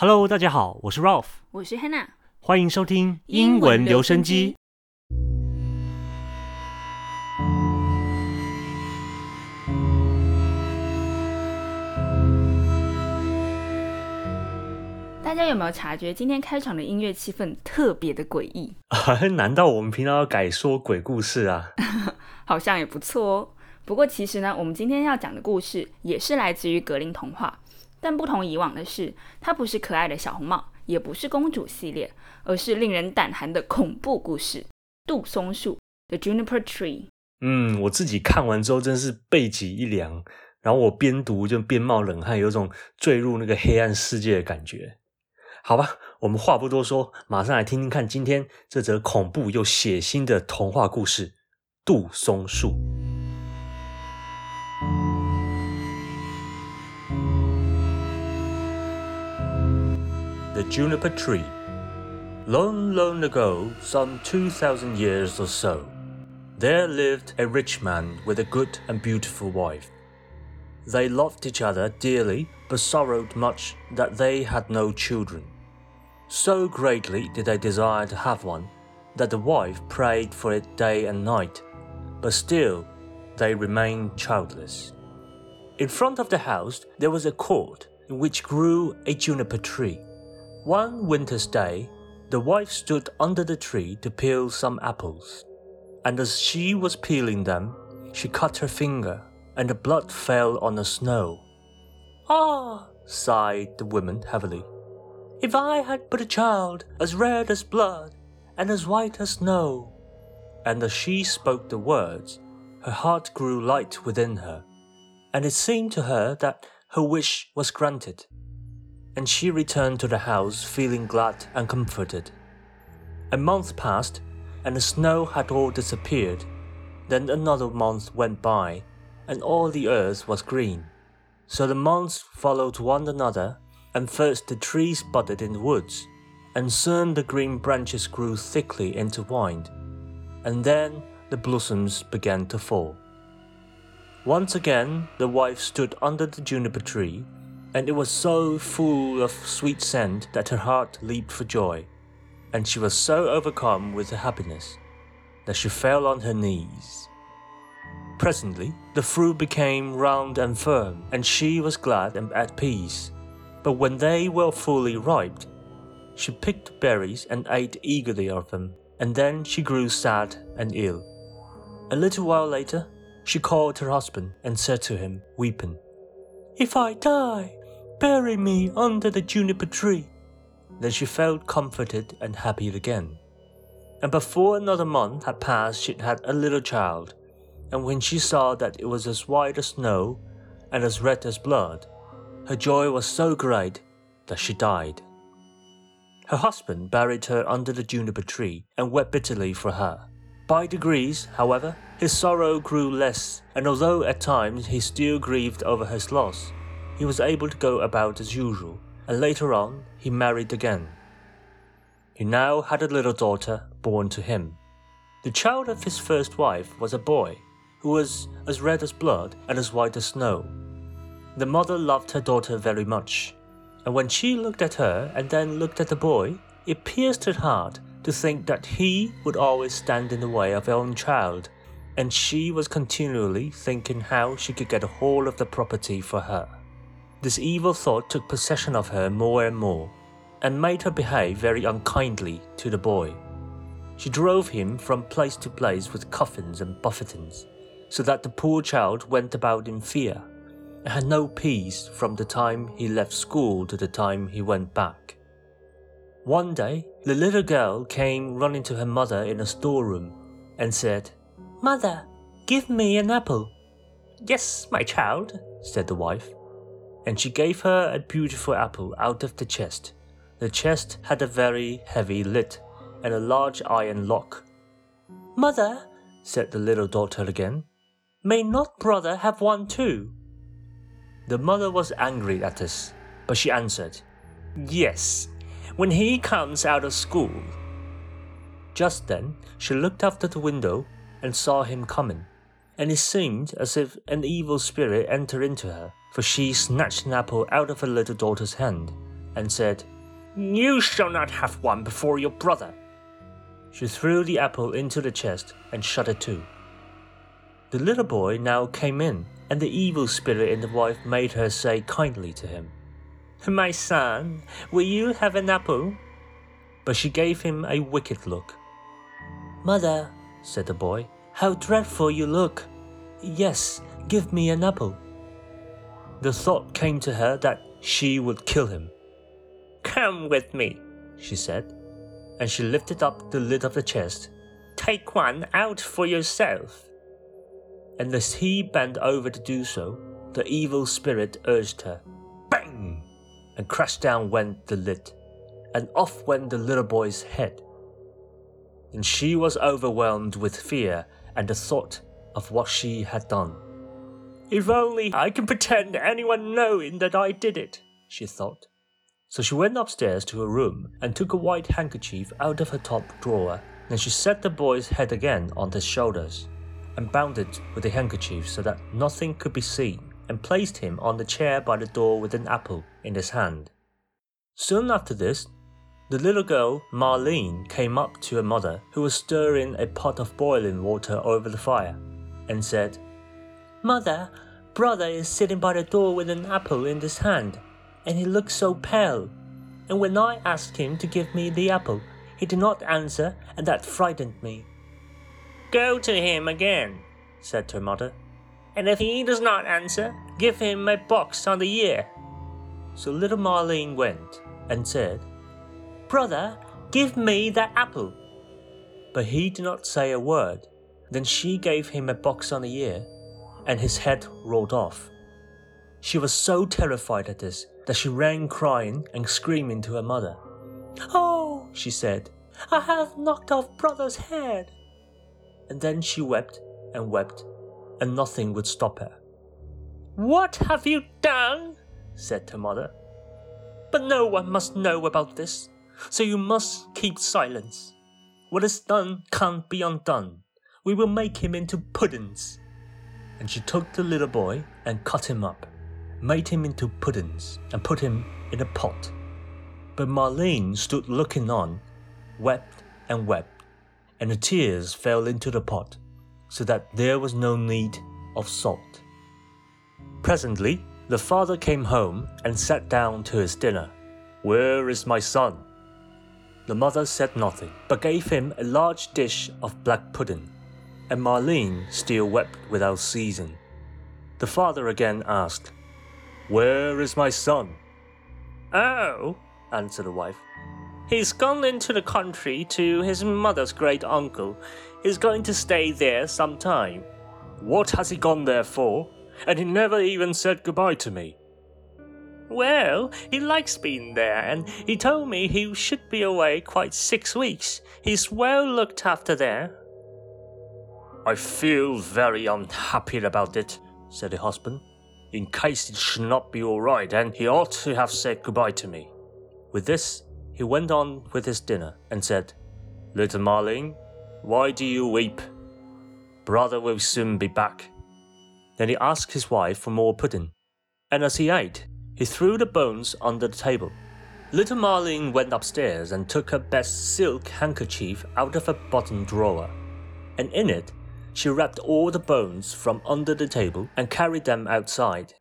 Hello，大家好，我是 Ralph，我是 Hannah，欢迎收听英文留声机。大家有没有察觉今天开场的音乐气氛特别的诡异？难道我们平常要改说鬼故事啊？好像也不错哦。不过其实呢，我们今天要讲的故事也是来自于格林童话，但不同以往的是，它不是可爱的小红帽，也不是公主系列，而是令人胆寒的恐怖故事——杜松树 （The Juniper Tree）。嗯，我自己看完之后真是背脊一凉，然后我边读就边冒冷汗，有种坠入那个黑暗世界的感觉。好吧，我们话不多说，马上来听听看今天这则恐怖又血腥的童话故事《杜松树》。The Juniper Tree. Long, long ago, some 2,000 years or so, there lived a rich man with a good and beautiful wife. They loved each other dearly, but sorrowed much that they had no children. So greatly did they desire to have one, that the wife prayed for it day and night, but still they remained childless. In front of the house there was a court in which grew a juniper tree. One winter's day, the wife stood under the tree to peel some apples, and as she was peeling them, she cut her finger and the blood fell on the snow. Ah, sighed the woman heavily. If I had but a child as red as blood and as white as snow. And as she spoke the words, her heart grew light within her, and it seemed to her that her wish was granted. And she returned to the house feeling glad and comforted. A month passed, and the snow had all disappeared. Then another month went by, and all the earth was green. So the months followed one another, and first the trees budded in the woods, and soon the green branches grew thickly intertwined, and then the blossoms began to fall. Once again the wife stood under the juniper tree, and it was so full of sweet scent that her heart leaped for joy, and she was so overcome with her happiness that she fell on her knees. Presently, the fruit became round and firm, and she was glad and at peace. But when they were fully ripe, she picked berries and ate eagerly of them, and then she grew sad and ill. A little while later, she called her husband and said to him, weeping, If I die, bury me under the juniper tree. Then she felt comforted and happy again. And before another month had passed, she had a little child and when she saw that it was as white as snow and as red as blood, her joy was so great that she died. Her husband buried her under the juniper tree and wept bitterly for her. By degrees, however, his sorrow grew less, and although at times he still grieved over his loss, he was able to go about as usual, and later on he married again. He now had a little daughter born to him. The child of his first wife was a boy, who was as red as blood and as white as snow. The mother loved her daughter very much, and when she looked at her and then looked at the boy, it pierced her heart to think that he would always stand in the way of her own child, and she was continually thinking how she could get a hold of the property for her. This evil thought took possession of her more and more, and made her behave very unkindly to the boy. She drove him from place to place with cuffings and buffetings, so that the poor child went about in fear and had no peace from the time he left school to the time he went back. One day, the little girl came running to her mother in a storeroom and said, Mother, give me an apple. Yes, my child, said the wife, and she gave her a beautiful apple out of the chest. The chest had a very heavy lid and a large iron lock. Mother, said the little daughter again, May not brother have one too? The mother was angry at this, but she answered, Yes, when he comes out of school. Just then she looked out of the window and saw him coming, and it seemed as if an evil spirit entered into her, for she snatched an apple out of her little daughter's hand and said, You shall not have one before your brother. She threw the apple into the chest and shut it to. The little boy now came in, and the evil spirit in the wife made her say kindly to him, My son, will you have an apple? But she gave him a wicked look. Mother, said the boy, how dreadful you look. Yes, give me an apple. The thought came to her that she would kill him. Come with me, she said, and she lifted up the lid of the chest. Take one out for yourself. And as he bent over to do so, the evil spirit urged her. Bang! And crashed down went the lid, and off went the little boy's head. And she was overwhelmed with fear and the thought of what she had done. If only I can pretend anyone knowing that I did it, she thought. So she went upstairs to her room and took a white handkerchief out of her top drawer. Then she set the boy's head again on his shoulders and bound it with the handkerchief so that nothing could be seen, and placed him on the chair by the door with an apple in his hand. Soon after this, the little girl, Marlene, came up to her mother, who was stirring a pot of boiling water over the fire, and said, Mother, brother is sitting by the door with an apple in his hand, and he looks so pale. And when I asked him to give me the apple, he did not answer, and that frightened me. Go to him again, said her mother, and if he does not answer, give him a box on the ear. So little Marlene went and said, Brother, give me that apple. But he did not say a word. Then she gave him a box on the ear, and his head rolled off. She was so terrified at this that she ran crying and screaming to her mother. Oh, she said, I have knocked off brother's head. And then she wept and wept, and nothing would stop her. What have you done? said her mother. But no one must know about this so you must keep silence. What is done can't be undone. We will make him into puddings. And she took the little boy and cut him up, made him into puddings, and put him in a pot. But Marlene stood looking on, wept and wept, and the tears fell into the pot, so that there was no need of salt. Presently, the father came home and sat down to his dinner. Where is my son? The mother said nothing, but gave him a large dish of black pudding, and Marlene still wept without ceasing. The father again asked, Where is my son? Oh, answered the wife. He's gone into the country to his mother's great uncle. He's going to stay there some time. What has he gone there for? And he never even said goodbye to me. Well, he likes being there, and he told me he should be away quite six weeks. He's well looked after there. I feel very unhappy about it, said the husband. In case it should not be all right, and he ought to have said goodbye to me. With this, he went on with his dinner and said, Little Marlene, why do you weep? Brother will soon be back. Then he asked his wife for more pudding, and as he ate, he threw the bones under the table. Little Marlene went upstairs and took her best silk handkerchief out of her bottom drawer, and in it she wrapped all the bones from under the table and carried them outside.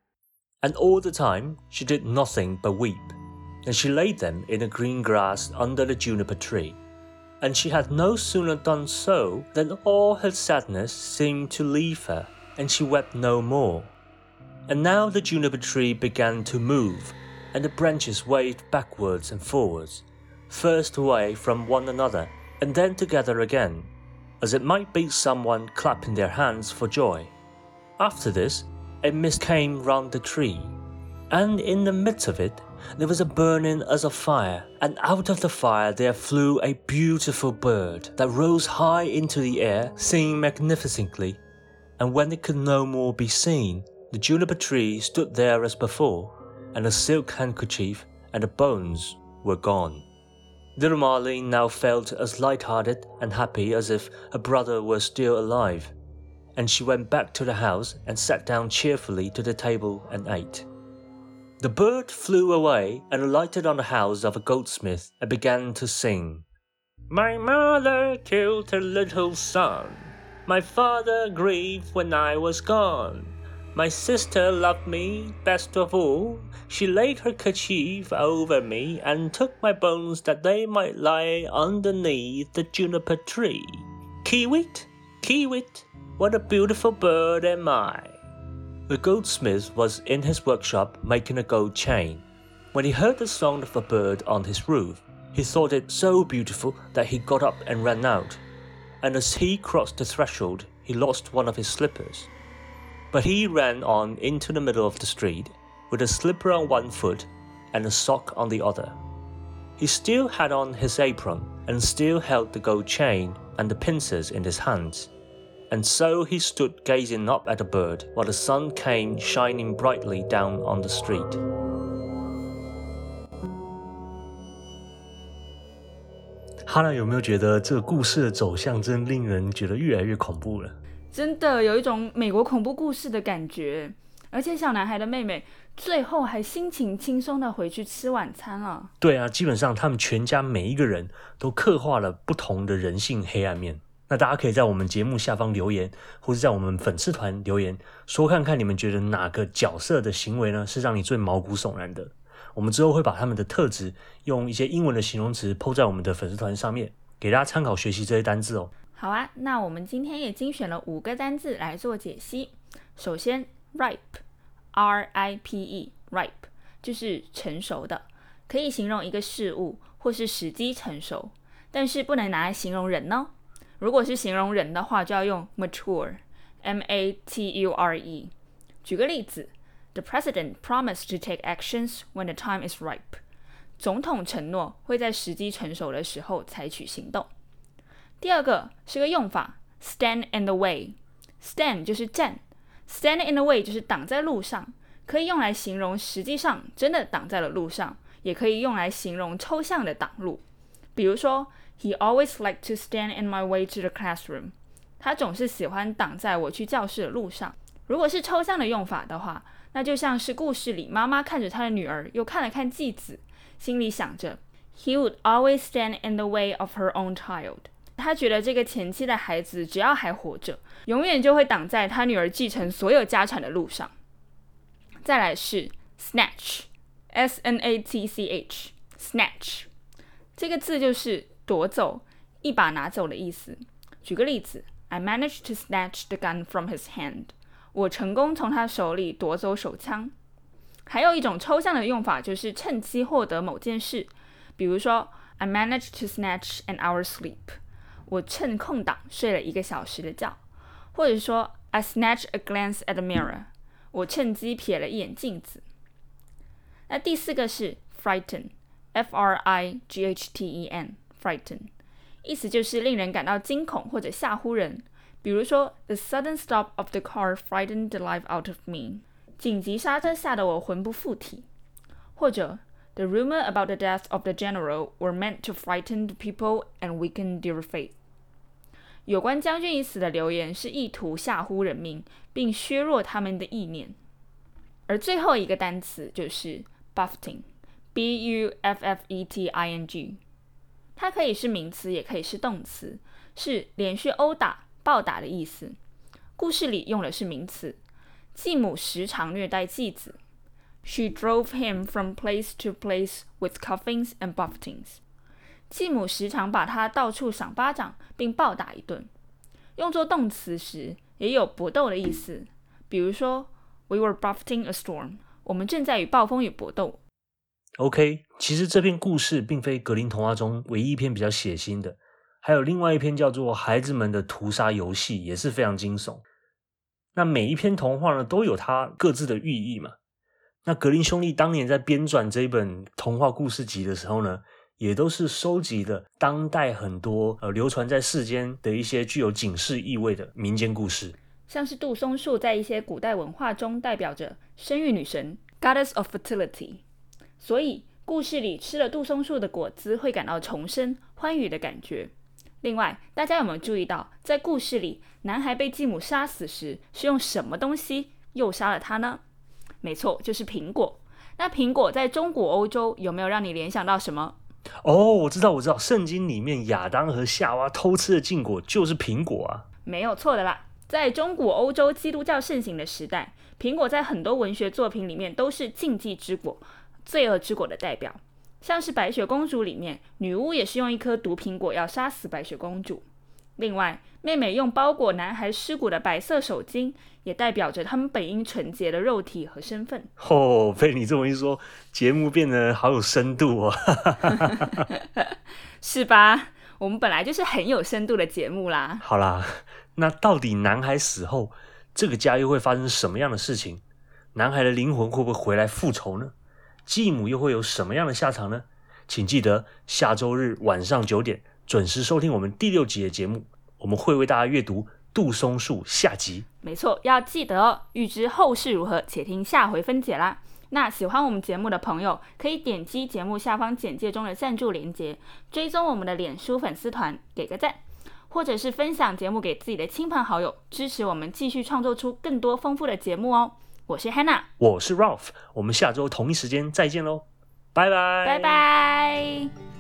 And all the time she did nothing but weep, and she laid them in the green grass under the juniper tree. And she had no sooner done so than all her sadness seemed to leave her, and she wept no more. And now the juniper tree began to move, and the branches waved backwards and forwards, first away from one another, and then together again, as it might be someone clapping their hands for joy. After this, a mist came round the tree, and in the midst of it, there was a burning as of fire, and out of the fire there flew a beautiful bird that rose high into the air, singing magnificently. And when it could no more be seen, the juniper tree stood there as before, and the silk handkerchief and the bones were gone. Little Marlene now felt as light-hearted and happy as if her brother were still alive, and she went back to the house and sat down cheerfully to the table and ate. The bird flew away and alighted on the house of a goldsmith and began to sing. My mother killed her little son. My father grieved when I was gone. My sister loved me best of all. She laid her kerchief over me and took my bones that they might lie underneath the juniper tree. Kiwit, Kiwit, what a beautiful bird am I. The goldsmith was in his workshop making a gold chain. When he heard the song of a bird on his roof, he thought it so beautiful that he got up and ran out. And as he crossed the threshold, he lost one of his slippers. But he ran on into the middle of the street with a slipper on one foot and a sock on the other. He still had on his apron and still held the gold chain and the pincers in his hands. And so he stood gazing up at the bird while the sun came shining brightly down on the street. Hannah 有没有觉得这个故事的走向真令人觉得越来越恐怖了？真的有一种美国恐怖故事的感觉。而且小男孩的妹妹最后还心情轻松的回去吃晚餐了。对啊，基本上他们全家每一个人都刻画了不同的人性黑暗面。那大家可以在我们节目下方留言，或是在我们粉丝团留言，说看看你们觉得哪个角色的行为呢是让你最毛骨悚然的。我们之后会把他们的特质用一些英文的形容词抛在我们的粉丝团上面，给大家参考学习这些单字哦。好啊，那我们今天也精选了五个单字来做解析。首先 R I P E, ripe 就是成熟的，可以形容一个事物或是时机成熟，但是不能拿来形容人呢。如果是形容人的话，就要用 mature，m a t u r e。举个例子。The president promised to take actions when the time is ripe. 总统承诺会在时机成熟的时候采取行动。第二个是个用法，stand in the way。stand 就是站，stand in the way 就是挡在路上，可以用来形容实际上真的挡在了路上，也可以用来形容抽象的挡路。比如说，He always liked to stand in my way to the classroom。他总是喜欢挡在我去教室的路上。如果是抽象的用法的话，那就像是故事里妈妈看着她的女儿，又看了看继子，心里想着，He would always stand in the way of her own child。他觉得这个前妻的孩子只要还活着，永远就会挡在他女儿继承所有家产的路上。再来是 snatch，s n a t c h，snatch 这个字就是夺走、一把拿走的意思。举个例子，I managed to snatch the gun from his hand。我成功从他手里夺走手枪。还有一种抽象的用法，就是趁机获得某件事。比如说，I managed to snatch an hour's sleep。我趁空档睡了一个小时的觉。或者说，I snatched a glance at the mirror。我趁机瞥了一眼镜子。那第四个是 frighten，f r i g h t e n，frighten，意思就是令人感到惊恐或者吓唬人。比如说，The sudden stop of the car frightened the life out of me。紧急刹车吓得我魂不附体。或者，The rumor about the death of the general were meant to frighten the people and weaken their faith。 有关将军已死的流言是意图吓唬人民，并削弱他们的意念。而最后一个单词就是 buffeting，b u f f e t i n g。它可以是名词，也可以是动词，是连续殴打。暴打的意思。故事里用的是名词。继母时常虐待继子。She drove him from place to place with cuffings and buffetings。继母时常把他到处赏巴掌，并暴打一顿。用作动词时也有搏斗的意思。比如说，We were buffeting a storm。我们正在与暴风雨搏斗。OK，其实这篇故事并非格林童话中唯一一篇比较血腥的。还有另外一篇叫做《孩子们的屠杀游戏》，也是非常惊悚。那每一篇童话呢，都有它各自的寓意嘛。那格林兄弟当年在编撰这一本童话故事集的时候呢，也都是收集了当代很多呃流传在世间的一些具有警示意味的民间故事。像是杜松树在一些古代文化中代表着生育女神 （Goddess of Fertility），所以故事里吃了杜松树的果子会感到重生、欢愉的感觉。另外，大家有没有注意到，在故事里，男孩被继母杀死时是用什么东西诱杀了他呢？没错，就是苹果。那苹果在中古欧洲有没有让你联想到什么？哦，我知道，我知道，圣经里面亚当和夏娃偷吃的禁果就是苹果啊。没有错的啦，在中古欧洲基督教盛行的时代，苹果在很多文学作品里面都是禁忌之果、罪恶之果的代表。像是白雪公主里面，女巫也是用一颗毒苹果要杀死白雪公主。另外，妹妹用包裹男孩尸骨的白色手巾，也代表着他们本应纯洁的肉体和身份。哦，被你这么一说，节目变得好有深度哦，是吧？我们本来就是很有深度的节目啦。好啦，那到底男孩死后，这个家又会发生什么样的事情？男孩的灵魂会不会回来复仇呢？继母又会有什么样的下场呢？请记得下周日晚上九点准时收听我们第六集的节目，我们会为大家阅读《杜松树》下集。没错，要记得哦。预知后事如何，且听下回分解啦。那喜欢我们节目的朋友，可以点击节目下方简介中的赞助链接，追踪我们的脸书粉丝团，给个赞，或者是分享节目给自己的亲朋好友，支持我们继续创作出更多丰富的节目哦。我是 Hannah，我是 Ralph，我们下周同一时间再见喽，拜拜，拜拜。